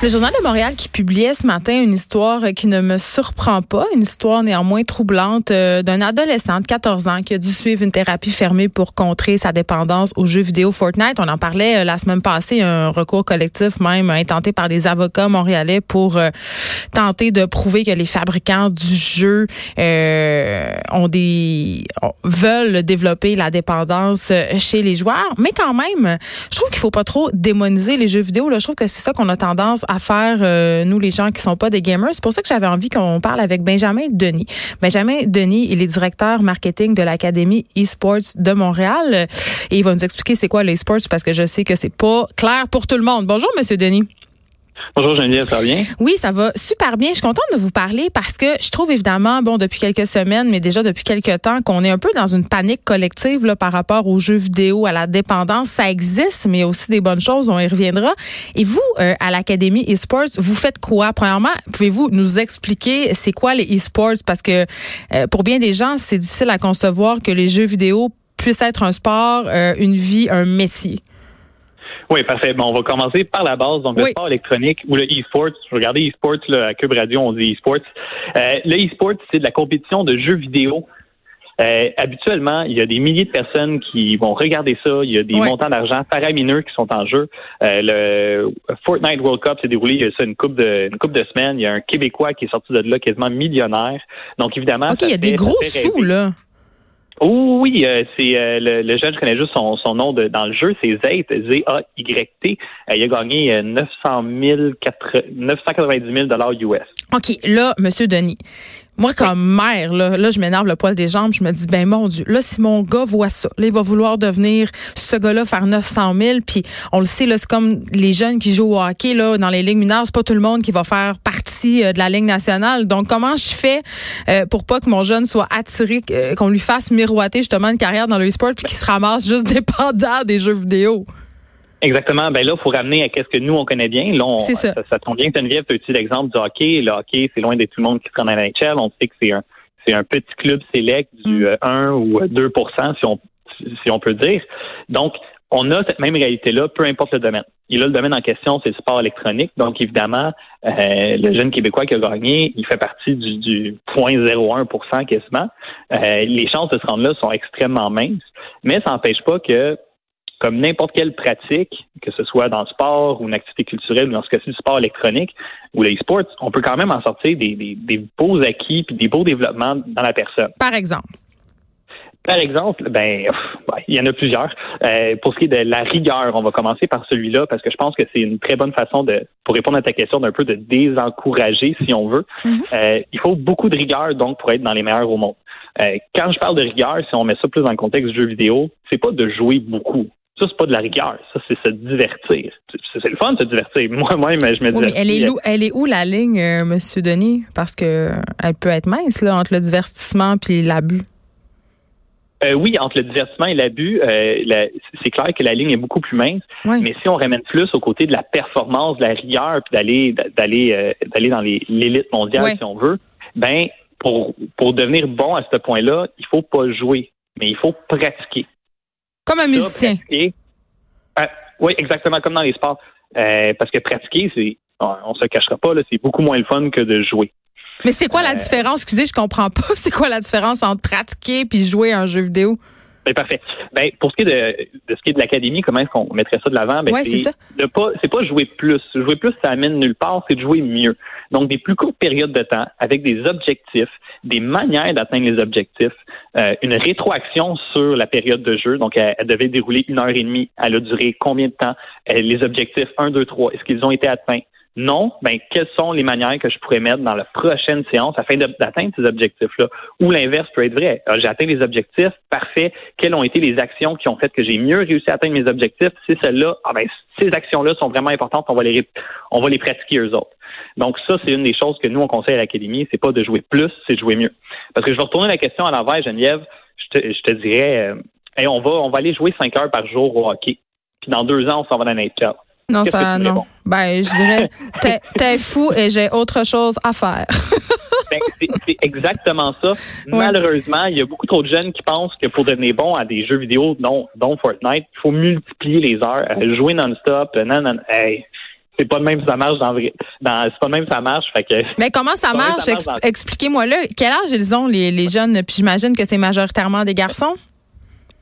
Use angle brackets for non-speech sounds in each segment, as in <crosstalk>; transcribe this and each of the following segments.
Le Journal de Montréal qui publiait ce matin une histoire qui ne me surprend pas, une histoire néanmoins troublante euh, d'un adolescent de 14 ans qui a dû suivre une thérapie fermée pour contrer sa dépendance aux jeux vidéo Fortnite. On en parlait euh, la semaine passée, un recours collectif même intenté par des avocats montréalais pour euh, tenter de prouver que les fabricants du jeu ont des veulent développer la dépendance chez les joueurs. Mais quand même, je trouve qu'il faut pas trop démoniser les jeux vidéo. Là. Je trouve que c'est ça qu'on a tendance à faire, euh, nous, les gens qui sont pas des gamers. C'est pour ça que j'avais envie qu'on parle avec Benjamin Denis. Benjamin Denis, il est directeur marketing de l'Académie eSports de Montréal. Et il va nous expliquer c'est quoi l'eSports parce que je sais que c'est pas clair pour tout le monde. Bonjour, Monsieur Denis. Bonjour Geneviève, ça va bien? Oui, ça va super bien. Je suis contente de vous parler parce que je trouve évidemment, bon, depuis quelques semaines, mais déjà depuis quelques temps, qu'on est un peu dans une panique collective par rapport aux jeux vidéo, à la dépendance. Ça existe, mais aussi des bonnes choses, on y reviendra. Et vous, euh, à l'Académie eSports, vous faites quoi? Premièrement, pouvez-vous nous expliquer c'est quoi les eSports? Parce que euh, pour bien des gens, c'est difficile à concevoir que les jeux vidéo puissent être un sport, euh, une vie, un métier. Oui, parfait. Bon, on va commencer par la base. Donc, le sport électronique ou le e-sport. Regardez e-sport, à Cube Radio, on dit e-sport. Euh, le e-sport, c'est de la compétition de jeux vidéo. Euh, habituellement, il y a des milliers de personnes qui vont regarder ça. Il y a des montants d'argent faramineux qui sont en jeu. Euh, le Fortnite World Cup s'est déroulé il y a ça une coupe de une coupe de semaines. Il y a un Québécois qui est sorti de là quasiment millionnaire. Donc évidemment, ok, il y a des gros sous là. Oh, oui, euh, c'est euh, le, jeune, je connais juste son, son nom de, dans le jeu, c'est Zayt, Z-A-Y-T. Euh, il a gagné 900 000, 990 000 dollars US. OK, là, Monsieur Denis, moi, comme mère, là, là je m'énerve le poil des jambes. Je me dis, ben mon Dieu, là, si mon gars voit ça, là, il va vouloir devenir ce gars-là, faire 900 000. Puis on le sait, là, c'est comme les jeunes qui jouent au hockey là, dans les ligues mineures. C'est pas tout le monde qui va faire partie euh, de la Ligue nationale. Donc, comment je fais euh, pour pas que mon jeune soit attiré, euh, qu'on lui fasse miroiter justement une carrière dans le sport puis qu'il se ramasse juste <laughs> dépendant des jeux vidéo? Exactement. Ben là, il faut ramener à qu'est-ce que nous, on connaît bien. Là, on, ça. Ça, tombe bien que Geneviève tu utilises l'exemple du hockey. Le hockey, c'est loin d'être tout le monde qui se rend à la NHL. On sait que c'est un, c'est un petit club sélect du 1 mm. euh, ou 2 si on, si on peut dire. Donc, on a cette même réalité-là, peu importe le domaine. Et là, le domaine en question, c'est le sport électronique. Donc, évidemment, euh, le jeune Québécois qui a gagné, il fait partie du, du 0.01% quasiment. Euh, les chances de se rendre là sont extrêmement minces, mais ça n'empêche pas que comme n'importe quelle pratique, que ce soit dans le sport ou une activité culturelle, ou dans ce cas-ci du sport électronique ou les sports, on peut quand même en sortir des, des, beaux acquis puis des beaux développements dans la personne. Par exemple. Par exemple, ben, il y en a plusieurs. Euh, pour ce qui est de la rigueur, on va commencer par celui-là parce que je pense que c'est une très bonne façon de, pour répondre à ta question, d'un peu de désencourager, si on veut. Mm-hmm. Euh, il faut beaucoup de rigueur donc pour être dans les meilleurs au monde. Euh, quand je parle de rigueur, si on met ça plus dans le contexte du jeu vidéo, c'est pas de jouer beaucoup. Ça, c'est pas de la rigueur. Ça, c'est se divertir. C'est le fun de se divertir. <laughs> Moi-même, je me dis. elle, est où, elle est où la ligne, euh, M. Denis? Parce que elle peut être mince, là, entre le divertissement et l'abus. Euh, oui, entre le divertissement et l'abus, euh, c'est clair que la ligne est beaucoup plus mince. Mais si on ramène plus au côté de la performance, de la rigueur, puis d'aller d'aller d'aller dans l'élite mondiale, si on veut, ben pour pour devenir bon à ce point-là, il faut pas jouer, mais il faut pratiquer. Comme un musicien. Euh, oui, exactement, comme dans les sports. Euh, parce que pratiquer, c'est, on, se cachera pas, c'est beaucoup moins le fun que de jouer. Mais c'est quoi la euh, différence? Excusez, je comprends pas. <laughs> C'est quoi la différence entre pratiquer puis jouer à un jeu vidéo? Ben, parfait. Ben, pour ce qui est de, ce qui est de l'académie, comment est-ce qu'on mettrait ça de l'avant? Ben, c'est pas, c'est pas jouer plus. Jouer plus, ça amène nulle part, c'est de jouer mieux. Donc, des plus courtes périodes de temps avec des objectifs, des manières d'atteindre les objectifs, euh, une rétroaction sur la période de jeu. Donc, elle, devait dérouler une heure et demie. Elle a duré combien de temps? Euh, les objectifs 1, 2, 3, est-ce qu'ils ont été atteints? Non, ben quelles sont les manières que je pourrais mettre dans la prochaine séance afin d'atteindre ces objectifs-là? Ou l'inverse peut être vrai. J'ai atteint les objectifs, parfait. Quelles ont été les actions qui ont fait que j'ai mieux réussi à atteindre mes objectifs? Si celles-là, ah ben, ces actions-là sont vraiment importantes, on va les on va les pratiquer eux autres. Donc ça, c'est une des choses que nous on conseille à l'académie, c'est pas de jouer plus, c'est de jouer mieux. Parce que je vais retourner la question à l'envers, Geneviève. Je te, je te dirais, euh, on va on va aller jouer cinq heures par jour au hockey. Puis dans deux ans, on s'en va dans la. Non, ça, non. Ben, je dirais, <laughs> t'es fou et j'ai autre chose à faire. <laughs> ben, c'est exactement ça. Malheureusement, il y a beaucoup trop de jeunes qui pensent que pour devenir bon à des jeux vidéo, dont, dont Fortnite, il faut multiplier les heures, euh, jouer non-stop, euh, non, non, hey, c'est pas le même ça marche dans, dans c'est pas le même ça marche fait que <laughs> mais comment ça marche, expliquez-moi là quel âge ils ont les, les jeunes? Puis j'imagine que c'est majoritairement des garçons?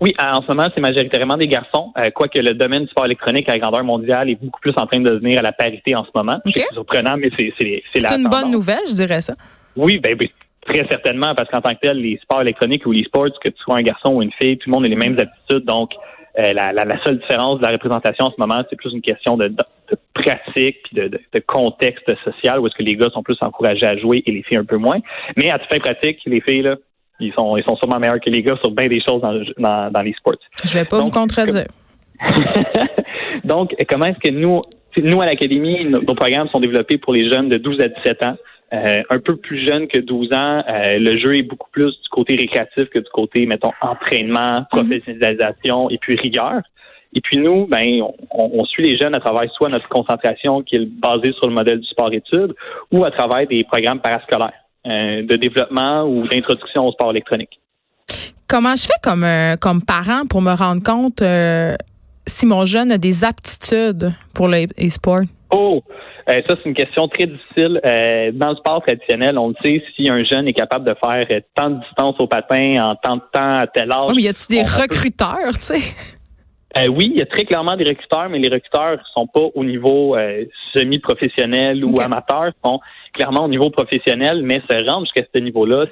Oui, en ce moment, c'est majoritairement des garçons, euh, quoique le domaine du sport électronique à grandeur mondiale est beaucoup plus en train de devenir à la parité en ce moment. C'est surprenant, mais c'est c'est C'est une bonne nouvelle, je dirais ça. Oui, ben, ben très certainement, parce qu'en tant que tel, les sports électroniques ou les sports, que tu sois un garçon ou une fille, tout le monde a les mêmes aptitudes. Donc, euh, la, la, seule différence de la représentation en ce moment, c'est plus une question de, de, pratique puis de, de, contexte social où est-ce que les gars sont plus encouragés à jouer et les filles un peu moins. Mais à toute fin pratique, les filles, là, ils sont, ils sont sûrement meilleurs que les gars sur bien des choses dans, dans, dans les sports. Je vais pas vous contredire. <laughs> Donc, comment est-ce que nous, nous à l'académie, nos, programmes sont développés pour les jeunes de 12 à 17 ans? Euh, un peu plus jeunes que 12 ans, euh, le jeu est beaucoup plus du côté récréatif que du côté, mettons, entraînement, mhm. professionnalisation et puis rigueur. Et puis nous, ben, on, on, suit les jeunes à travers soit notre concentration qui est basée sur le modèle du sport-études ou à travers des programmes parascolaires. Euh, de développement ou d'introduction au sport électronique. Comment je fais comme, euh, comme parent pour me rendre compte euh, si mon jeune a des aptitudes pour le sport Oh, ça c'est une question très difficile. dans le sport traditionnel, on le sait si un jeune est capable de faire tant de distance au patin en tant de temps à tel âge. Oui, mais y a-tu des recruteurs, tu sais? Oui, il y a très clairement des recruteurs, mais les recruteurs sont pas au niveau semi-professionnel ou amateur, sont clairement au niveau professionnel, mais se rendre jusqu'à ce niveau-là,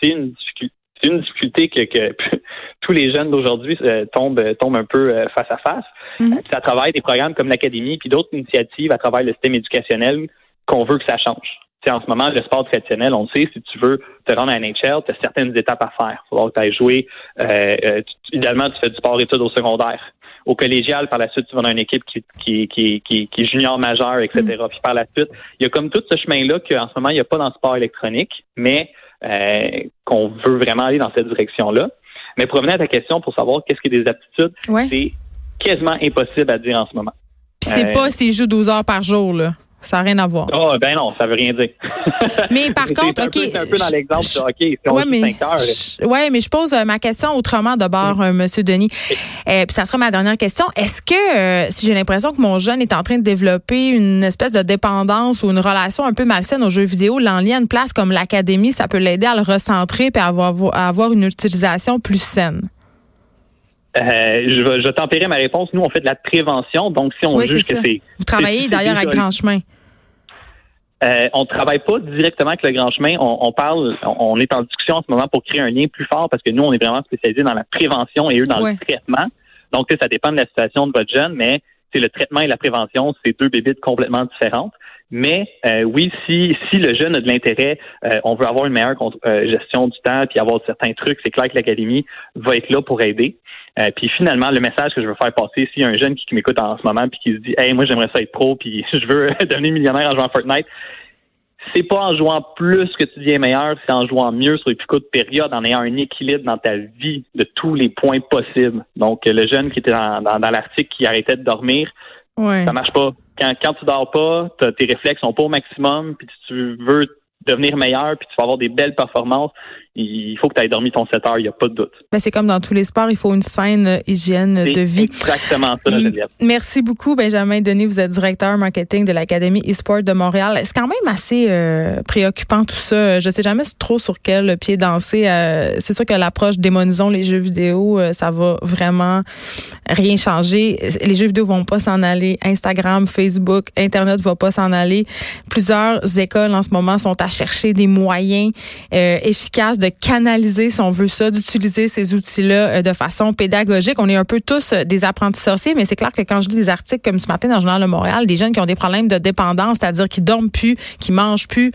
c'est une difficulté. C'est une difficulté que, <laughs> tous les jeunes d'aujourd'hui euh, tombent, tombent un peu euh, face à face. Mm à travers des programmes comme l'Académie, puis d'autres initiatives à travers le système éducationnel qu'on veut que ça change. en ce moment, le sport traditionnel, on le sait, si tu veux te rendre à NHL, tu as certaines étapes à faire. Il faut que tu ailles jouer. Euh, idéalement, tu fais du sport études au secondaire au collégial, par la suite, tu vas dans une équipe qui, qui, qui, qui, qui est junior majeur, etc. Mm. Puis par la suite, il y a comme tout ce chemin-là qu'en ce moment, il n'y a pas dans le sport électronique, mais euh, qu'on veut vraiment aller dans cette direction-là. Mais pour revenir à ta question, pour savoir qu'est-ce qui est des aptitudes, c'est quasiment impossible à dire en ce moment. Puis c'est euh, pas s'il joue 12 heures par jour, là. Ça n'a rien à voir. Oh, ben non, ça veut rien dire. <laughs> Mais par contre, OK. C'est un peu dans l'exemple de hockey. Si ouais, mais, Oui, mais je pose euh, ma question autrement d'abord, mm. M. Denis. Euh, puis ça sera ma dernière question. Est-ce que, euh, si j'ai l'impression que mon jeune est en train de développer une espèce de dépendance ou une relation un peu malsaine aux jeux vidéo, l'en lien une place comme l'académie, ça peut l'aider à le recentrer et à avoir, à avoir une utilisation plus saine? Euh, je, vais, je tempérer ma réponse. Nous, on fait de la prévention. Donc, si on juge que c'est. Vous travaillez d'ailleurs avec Grand Chemin. Euh, on ne travaille pas directement avec le Grand Chemin. On, parle, on, est en discussion en ce moment pour créer un lien plus fort parce que nous, on est vraiment spécialisés dans la prévention et eux dans le traitement. Donc, ça dépend de la situation de votre jeune, mais c'est le traitement et la prévention, c'est deux bébites complètement différentes. Mais euh, oui, si si le jeune a de l'intérêt, euh, on veut avoir une meilleure euh, gestion du temps, puis avoir certains trucs, c'est clair que l'académie va être là pour aider. Puis finalement, le message que je veux faire passer, s'il y a un jeune qui, m'écoute en ce moment, puis qui se dit, hey, moi j'aimerais ça être pro, puis <laughs> je veux <laughs> devenir millionnaire en jouant à Fortnite, c'est pas en jouant plus que tu deviens meilleur, c'est en jouant mieux sur les plus courtes périodes, en ayant un équilibre dans ta vie de tous les points possibles. Donc, le jeune qui était dans, dans, l'article qui arrêtait de dormir, ouais. ça marche pas quand, quand tu dors pas, tes réflexes sont pas au maximum, puis tu veux devenir meilleur, puis tu vas avoir des belles performances, il faut que tu aies dormi ton 7 heures, il n'y a pas de doute. Ben, c'est comme dans tous les sports, il faut une saine euh, hygiène de vie. Exactement ça, Geneviève. Merci beaucoup, Benjamin Denis. Vous êtes directeur marketing de l'Académie eSport de Montréal. C'est quand même assez euh, préoccupant tout ça. Je sais jamais trop sur quel pied danser. Euh, c'est sûr que l'approche démonisons les jeux vidéo, ça va vraiment rien changer. Les jeux vidéo vont pas s'en aller. Instagram, Facebook, Internet va pas s'en aller. Plusieurs écoles en ce moment sont à chercher des moyens efficaces de canaliser, si on veut ça, d'utiliser ces outils-là de façon pédagogique. On est un peu tous des apprentis sorciers, mais c'est clair que quand je lis des articles comme ce matin dans le Journal de Montréal, des jeunes qui ont des problèmes de dépendance, c'est-à-dire qui dorment plus, qui mangent plus,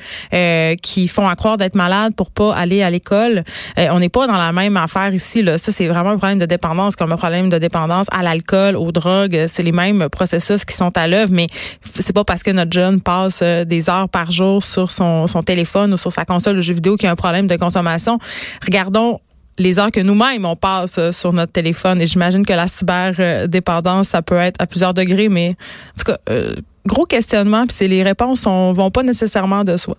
qui font à croire d'être malades pour pas aller à l'école. on n'est pas dans la même affaire ici. Là. Ça, c'est vraiment un problème de dépendance comme un problème de dépendance à l'alcool, aux drogues. C'est les mêmes processus qui sont à l'œuvre, mais c'est pas parce que notre jeune passe euh, des heures par jour sur son, son téléphone ou sur sa console de jeux vidéo qu'il y a un problème de consommation. Regardons les heures que nous-mêmes on passe euh, sur notre téléphone et j'imagine que la cyberdépendance ça peut être à plusieurs degrés mais en tout cas euh, gros questionnement puis c'est les réponses on, vont pas nécessairement de soi.